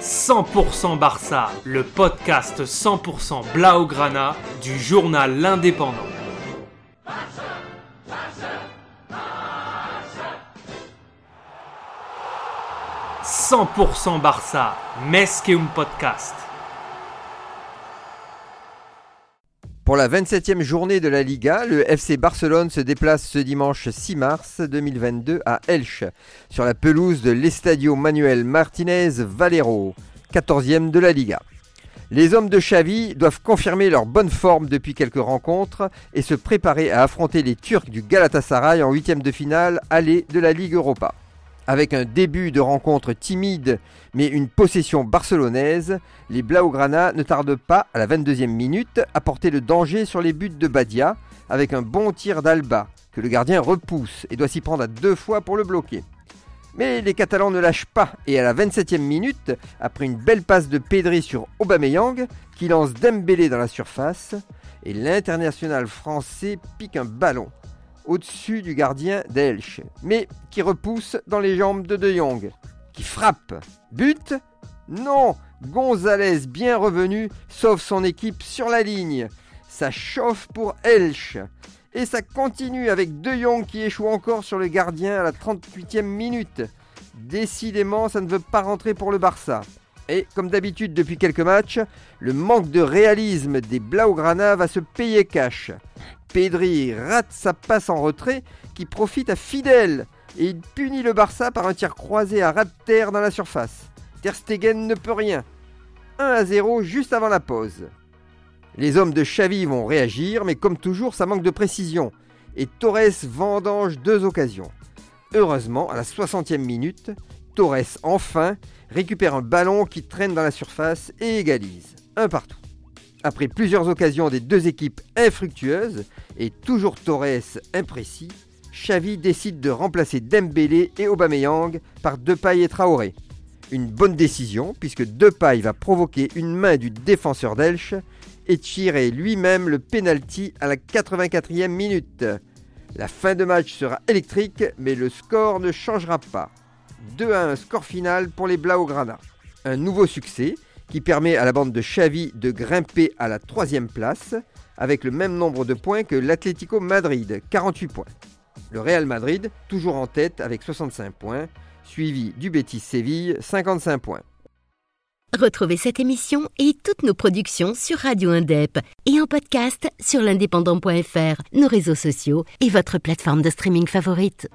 100% Barça, le podcast 100% Blaugrana du journal L'Indépendant. 100% Barça, un podcast. Pour la 27e journée de la Liga, le FC Barcelone se déplace ce dimanche 6 mars 2022 à Elche, sur la pelouse de l'Estadio Manuel Martinez Valero, 14e de la Liga. Les hommes de Xavi doivent confirmer leur bonne forme depuis quelques rencontres et se préparer à affronter les Turcs du Galatasaray en huitième de finale aller de la Ligue Europa. Avec un début de rencontre timide mais une possession barcelonaise, les Blaugrana ne tardent pas, à la 22e minute, à porter le danger sur les buts de Badia avec un bon tir d'Alba que le gardien repousse et doit s'y prendre à deux fois pour le bloquer. Mais les Catalans ne lâchent pas et à la 27e minute, après une belle passe de Pedri sur Aubameyang qui lance Dembélé dans la surface, et l'international français pique un ballon au-dessus du gardien d'Elche, mais qui repousse dans les jambes de De Jong, qui frappe. But Non Gonzalez, bien revenu, sauve son équipe sur la ligne. Ça chauffe pour Elche. Et ça continue avec De Jong qui échoue encore sur le gardien à la 38e minute. Décidément, ça ne veut pas rentrer pour le Barça. Et comme d'habitude depuis quelques matchs, le manque de réalisme des Blaugrana va se payer cash. Pedri rate sa passe en retrait qui profite à Fidel et il punit le Barça par un tir croisé à ras de terre dans la surface. Ter Stegen ne peut rien. 1 à 0 juste avant la pause. Les hommes de Xavi vont réagir, mais comme toujours, ça manque de précision. Et Torres vendange deux occasions. Heureusement, à la 60e minute, Torres enfin récupère un ballon qui traîne dans la surface et égalise. Un partout. Après plusieurs occasions des deux équipes infructueuses et toujours Torres imprécis, Xavi décide de remplacer Dembélé et Aubameyang par Depay et Traoré. Une bonne décision puisque Depay va provoquer une main du défenseur d'Elche et tirer lui-même le penalty à la 84e minute. La fin de match sera électrique mais le score ne changera pas. 2 à 1 score final pour les Blaugrana. Un nouveau succès qui permet à la bande de Xavi de grimper à la troisième place avec le même nombre de points que l'Atlético Madrid, 48 points. Le Real Madrid, toujours en tête avec 65 points, suivi du Betis Séville, 55 points. Retrouvez cette émission et toutes nos productions sur Radio Indep et en podcast sur l'indépendant.fr, nos réseaux sociaux et votre plateforme de streaming favorite.